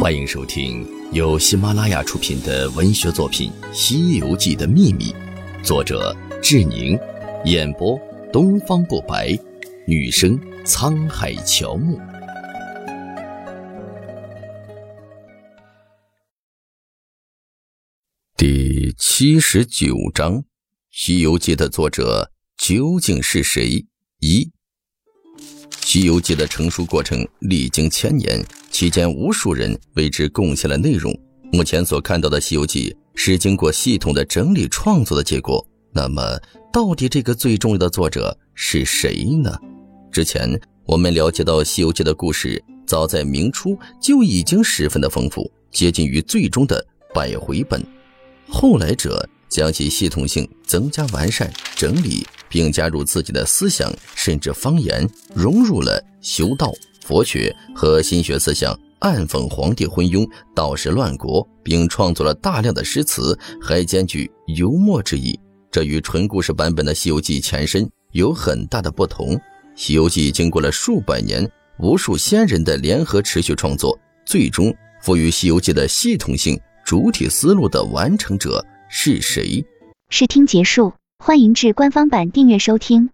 欢迎收听由喜马拉雅出品的文学作品《西游记的秘密》，作者志宁，演播东方不白，女生沧海乔木。第七十九章，《西游记》的作者究竟是谁？一。《西游记》的成书过程历经千年，期间无数人为之贡献了内容。目前所看到的《西游记》是经过系统的整理创作的结果。那么，到底这个最重要的作者是谁呢？之前我们了解到，《西游记》的故事早在明初就已经十分的丰富，接近于最终的百回本。后来者将其系统性增加、完善、整理。并加入自己的思想，甚至方言，融入了修道、佛学和心学思想，暗讽皇帝昏庸、道士乱国，并创作了大量的诗词，还兼具幽默之意。这与纯故事版本的《西游记》前身有很大的不同。《西游记》经过了数百年、无数先人的联合持续创作，最终赋予《西游记》的系统性主体思路的完成者是谁？试听结束。欢迎至官方版订阅收听。